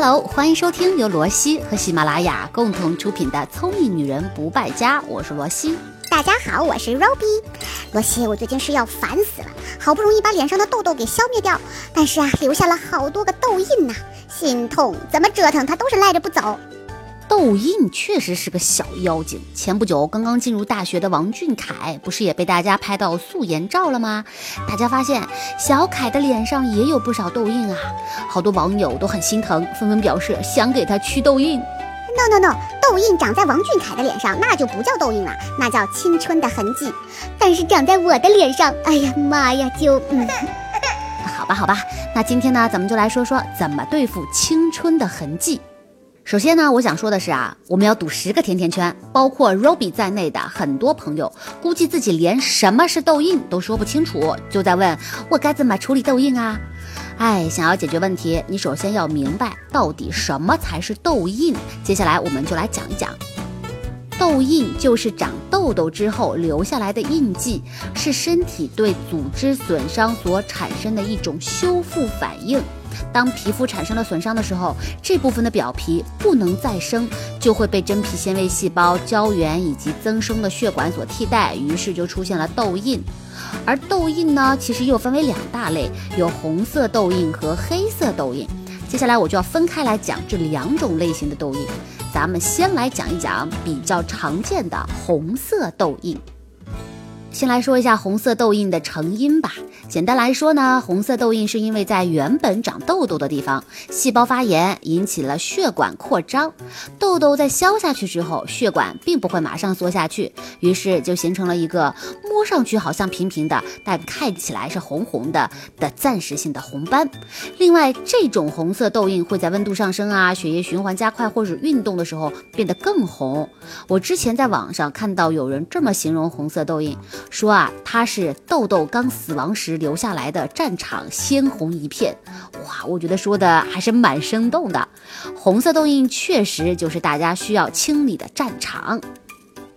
Hello，欢迎收听由罗西和喜马拉雅共同出品的《聪明女人不败家》，我是罗西。大家好，我是 Roby。罗西，我最近是要烦死了，好不容易把脸上的痘痘给消灭掉，但是啊，留下了好多个痘印呐，心痛，怎么折腾它都是赖着不走。痘印确实是个小妖精。前不久刚刚进入大学的王俊凯，不是也被大家拍到素颜照了吗？大家发现小凯的脸上也有不少痘印啊，好多网友都很心疼，纷纷表示想给他祛痘印。No no no，痘印长在王俊凯的脸上，那就不叫痘印了，那叫青春的痕迹。但是长在我的脸上，哎呀妈呀，就嗯，好吧好吧，那今天呢，咱们就来说说怎么对付青春的痕迹。首先呢，我想说的是啊，我们要赌十个甜甜圈，包括 Roby 在内的很多朋友，估计自己连什么是痘印都说不清楚，就在问我该怎么处理痘印啊？哎，想要解决问题，你首先要明白到底什么才是痘印。接下来我们就来讲一讲，痘印就是长痘痘之后留下来的印记，是身体对组织损伤所产生的一种修复反应。当皮肤产生了损伤的时候，这部分的表皮不能再生，就会被真皮纤维细胞、胶原以及增生的血管所替代，于是就出现了痘印。而痘印呢，其实又分为两大类，有红色痘印和黑色痘印。接下来我就要分开来讲这两种类型的痘印。咱们先来讲一讲比较常见的红色痘印。先来说一下红色痘印的成因吧。简单来说呢，红色痘印是因为在原本长痘痘的地方，细胞发炎引起了血管扩张，痘痘在消下去之后，血管并不会马上缩下去，于是就形成了一个摸上去好像平平的，但看起来是红红的的暂时性的红斑。另外，这种红色痘印会在温度上升啊、血液循环加快或者运动的时候变得更红。我之前在网上看到有人这么形容红色痘印。说啊，它是痘痘刚死亡时留下来的战场鲜红一片，哇，我觉得说的还是蛮生动的。红色痘印确实就是大家需要清理的战场。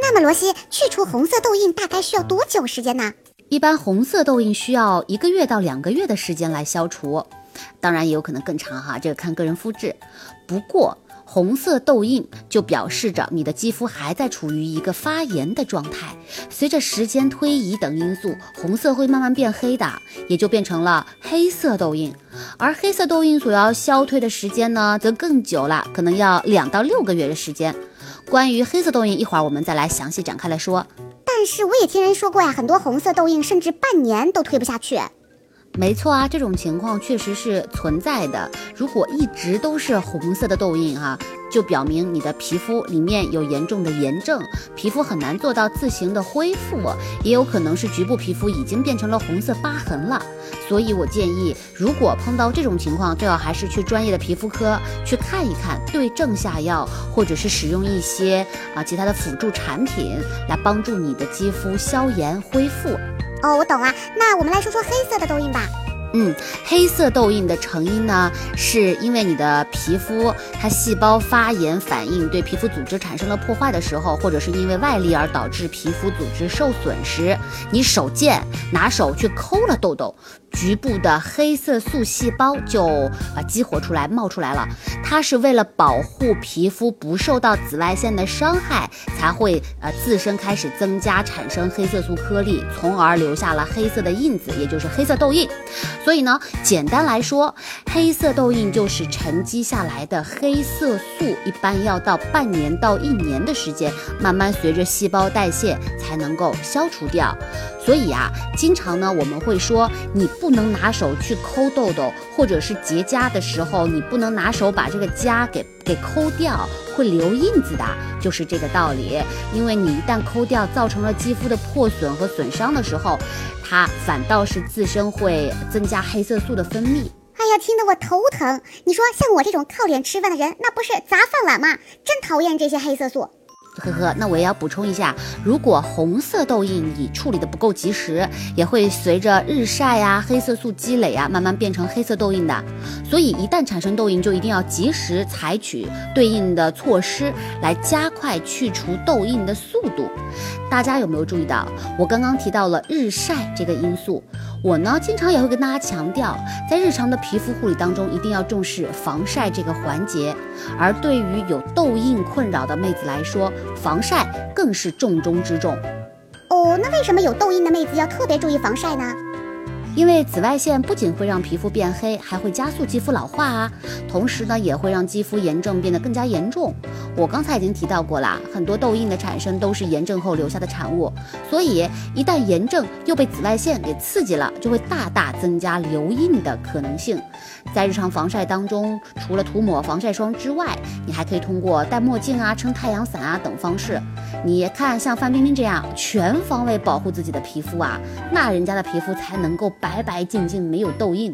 那么罗西，去除红色痘印大概需要多久时间呢？一般红色痘印需要一个月到两个月的时间来消除，当然也有可能更长哈，这个看个人肤质。不过。红色痘印就表示着你的肌肤还在处于一个发炎的状态，随着时间推移等因素，红色会慢慢变黑的，也就变成了黑色痘印。而黑色痘印所要消退的时间呢，则更久了，可能要两到六个月的时间。关于黑色痘印，一会儿我们再来详细展开来说。但是我也听人说过呀，很多红色痘印甚至半年都退不下去。没错啊，这种情况确实是存在的。如果一直都是红色的痘印哈，就表明你的皮肤里面有严重的炎症，皮肤很难做到自行的恢复，也有可能是局部皮肤已经变成了红色疤痕了。所以我建议，如果碰到这种情况，最好还是去专业的皮肤科去看一看，对症下药，或者是使用一些啊其他的辅助产品来帮助你的肌肤消炎恢复。哦，我懂了。那我们来说说黑色的痘印吧。嗯，黑色痘印的成因呢，是因为你的皮肤它细胞发炎反应对皮肤组织产生了破坏的时候，或者是因为外力而导致皮肤组织受损时，你手贱拿手去抠了痘痘。局部的黑色素细胞就啊激活出来冒出来了，它是为了保护皮肤不受到紫外线的伤害，才会呃自身开始增加产生黑色素颗粒，从而留下了黑色的印子，也就是黑色痘印。所以呢，简单来说，黑色痘印就是沉积下来的黑色素，一般要到半年到一年的时间，慢慢随着细胞代谢才能够消除掉。所以啊，经常呢我们会说你不不能拿手去抠痘痘，或者是结痂的时候，你不能拿手把这个痂给给抠掉，会留印子的，就是这个道理。因为你一旦抠掉，造成了肌肤的破损和损伤的时候，它反倒是自身会增加黑色素的分泌。哎呀，听得我头疼。你说像我这种靠脸吃饭的人，那不是砸饭碗吗？真讨厌这些黑色素。呵呵，那我也要补充一下，如果红色痘印你处理的不够及时，也会随着日晒呀、黑色素积累啊，慢慢变成黑色痘印的。所以一旦产生痘印，就一定要及时采取对应的措施，来加快去除痘印的速度。大家有没有注意到，我刚刚提到了日晒这个因素？我呢，经常也会跟大家强调，在日常的皮肤护理当中，一定要重视防晒这个环节。而对于有痘印困扰的妹子来说，防晒更是重中之重。哦，那为什么有痘印的妹子要特别注意防晒呢？因为紫外线不仅会让皮肤变黑，还会加速肌肤老化啊，同时呢，也会让肌肤炎症变得更加严重。我刚才已经提到过啦，很多痘印的产生都是炎症后留下的产物，所以一旦炎症又被紫外线给刺激了，就会大大增加留印的可能性。在日常防晒当中，除了涂抹防晒霜之外，你还可以通过戴墨镜啊、撑太阳伞啊等方式。你看，像范冰冰这样全方位保护自己的皮肤啊，那人家的皮肤才能够白白净净，没有痘印。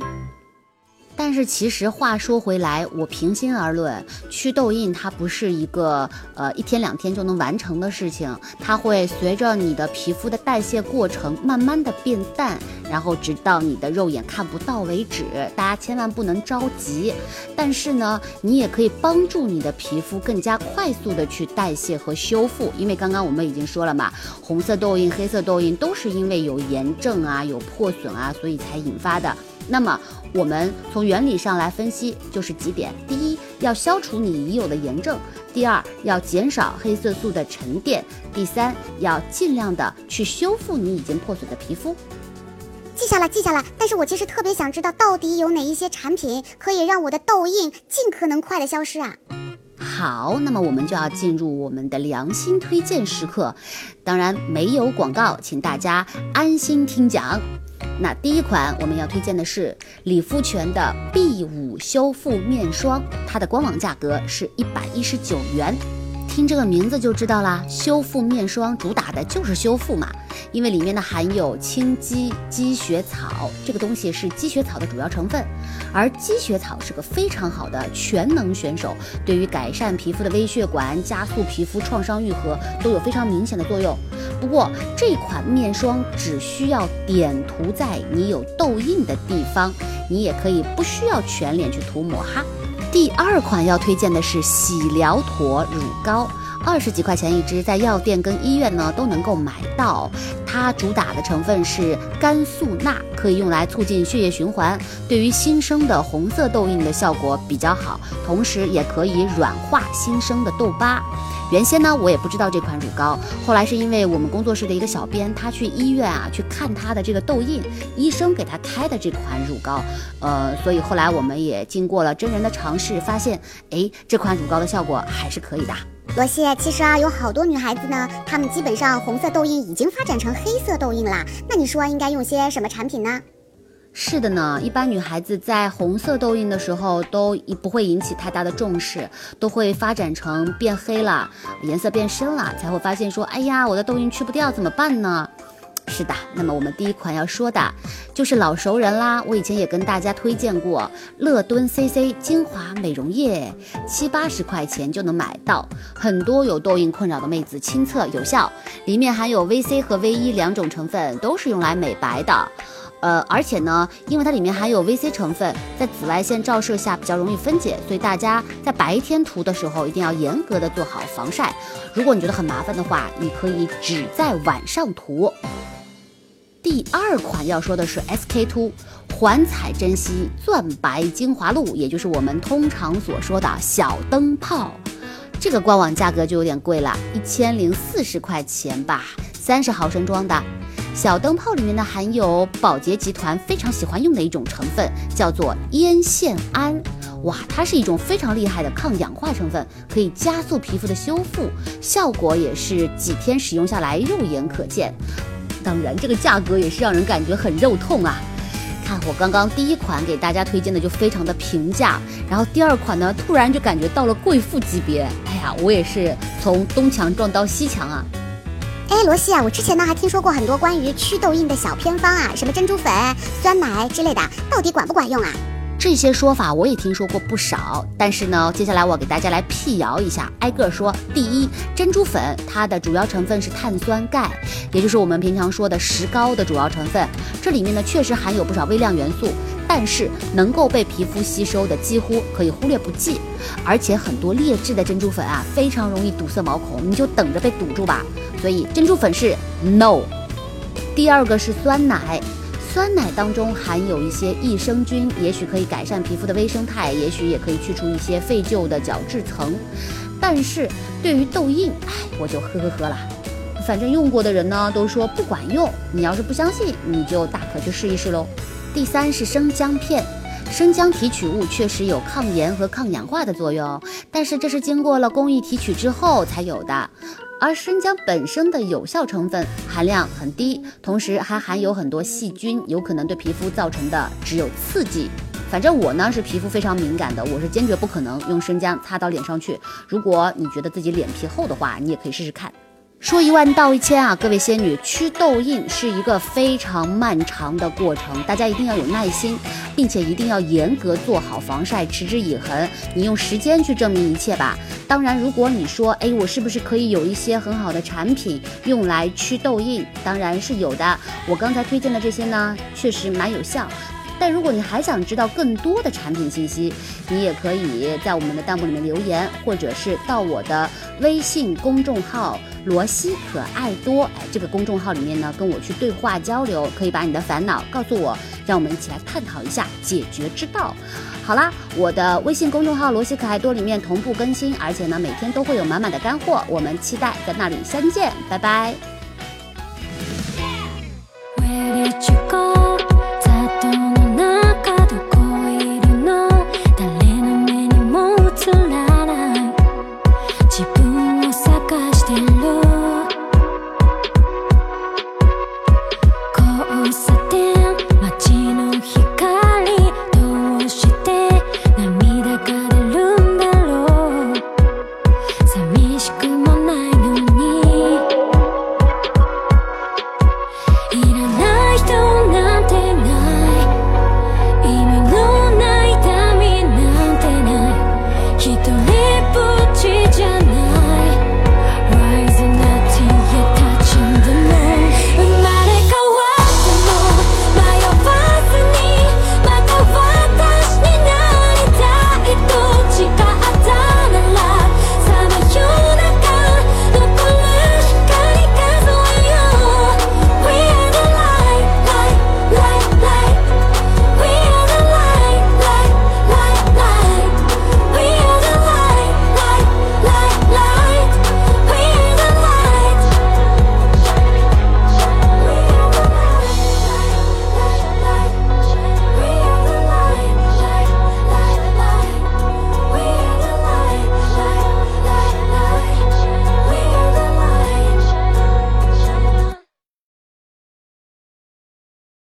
但是其实话说回来，我平心而论，祛痘印它不是一个呃一天两天就能完成的事情，它会随着你的皮肤的代谢过程慢慢的变淡，然后直到你的肉眼看不到为止。大家千万不能着急。但是呢，你也可以帮助你的皮肤更加快速的去代谢和修复，因为刚刚我们已经说了嘛，红色痘印、黑色痘印都是因为有炎症啊、有破损啊，所以才引发的。那么，我们从原理上来分析，就是几点：第一，要消除你已有的炎症；第二，要减少黑色素的沉淀；第三，要尽量的去修复你已经破损的皮肤。记下了，记下了。但是我其实特别想知道，到底有哪一些产品可以让我的痘印尽可能快的消失啊？好，那么我们就要进入我们的良心推荐时刻，当然没有广告，请大家安心听讲。那第一款我们要推荐的是理肤泉的 B 五修复面霜，它的官网价格是一百一十九元。听这个名字就知道啦，修复面霜主打的就是修复嘛，因为里面呢含有清肌积雪草，这个东西是积雪草的主要成分，而积雪草是个非常好的全能选手，对于改善皮肤的微血管、加速皮肤创伤愈合都有非常明显的作用。不过这款面霜只需要点涂在你有痘印的地方，你也可以不需要全脸去涂抹哈。第二款要推荐的是喜疗妥乳膏，二十几块钱一支，在药店跟医院呢都能够买到。它主打的成分是甘素钠，可以用来促进血液循环，对于新生的红色痘印的效果比较好，同时也可以软化新生的痘疤。原先呢，我也不知道这款乳膏，后来是因为我们工作室的一个小编，他去医院啊去看他的这个痘印，医生给他开的这款乳膏，呃，所以后来我们也经过了真人的尝试，发现，哎，这款乳膏的效果还是可以的。罗西，其实啊，有好多女孩子呢，她们基本上红色痘印已经发展成黑色痘印了，那你说应该用些什么产品呢？是的呢，一般女孩子在红色痘印的时候都不会引起太大的重视，都会发展成变黑了，颜色变深了，才会发现说，哎呀，我的痘印去不掉怎么办呢？是的，那么我们第一款要说的就是老熟人啦，我以前也跟大家推荐过乐敦 CC 精华美容液，七八十块钱就能买到，很多有痘印困扰的妹子亲测有效，里面含有 VC 和 V 一两种成分，都是用来美白的。呃，而且呢，因为它里面含有 VC 成分，在紫外线照射下比较容易分解，所以大家在白天涂的时候一定要严格的做好防晒。如果你觉得很麻烦的话，你可以只在晚上涂。第二款要说的是 SK two 环彩珍稀钻白精华露，也就是我们通常所说的小灯泡。这个官网价格就有点贵了，一千零四十块钱吧，三十毫升装的。小灯泡里面呢含有宝洁集团非常喜欢用的一种成分，叫做烟酰胺。哇，它是一种非常厉害的抗氧化成分，可以加速皮肤的修复，效果也是几天使用下来肉眼可见。当然，这个价格也是让人感觉很肉痛啊！看我刚刚第一款给大家推荐的就非常的平价，然后第二款呢突然就感觉到了贵妇级别。哎呀，我也是从东墙撞到西墙啊！哎，罗西啊，我之前呢还听说过很多关于祛痘印的小偏方啊，什么珍珠粉、酸奶之类的，到底管不管用啊？这些说法我也听说过不少，但是呢，接下来我给大家来辟谣一下，挨个说。第一，珍珠粉它的主要成分是碳酸钙，也就是我们平常说的石膏的主要成分，这里面呢确实含有不少微量元素，但是能够被皮肤吸收的几乎可以忽略不计，而且很多劣质的珍珠粉啊非常容易堵塞毛孔，你就等着被堵住吧。所以珍珠粉是 no。第二个是酸奶，酸奶当中含有一些益生菌，也许可以改善皮肤的微生态，也许也可以去除一些废旧的角质层。但是对于痘印，哎，我就呵呵呵了。反正用过的人呢都说不管用，你要是不相信，你就大可去试一试喽。第三是生姜片，生姜提取物确实有抗炎和抗氧化的作用，但是这是经过了工艺提取之后才有的。而生姜本身的有效成分含量很低，同时还含有很多细菌，有可能对皮肤造成的只有刺激。反正我呢是皮肤非常敏感的，我是坚决不可能用生姜擦到脸上去。如果你觉得自己脸皮厚的话，你也可以试试看。说一万道一千啊，各位仙女，祛痘印是一个非常漫长的过程，大家一定要有耐心，并且一定要严格做好防晒，持之以恒。你用时间去证明一切吧。当然，如果你说，哎，我是不是可以有一些很好的产品用来祛痘印？当然是有的。我刚才推荐的这些呢，确实蛮有效。但如果你还想知道更多的产品信息，你也可以在我们的弹幕里面留言，或者是到我的微信公众号“罗西可爱多”哎，这个公众号里面呢，跟我去对话交流，可以把你的烦恼告诉我，让我们一起来探讨一下解决之道。好啦，我的微信公众号“罗西可爱多”里面同步更新，而且呢，每天都会有满满的干货，我们期待在那里相见，拜拜。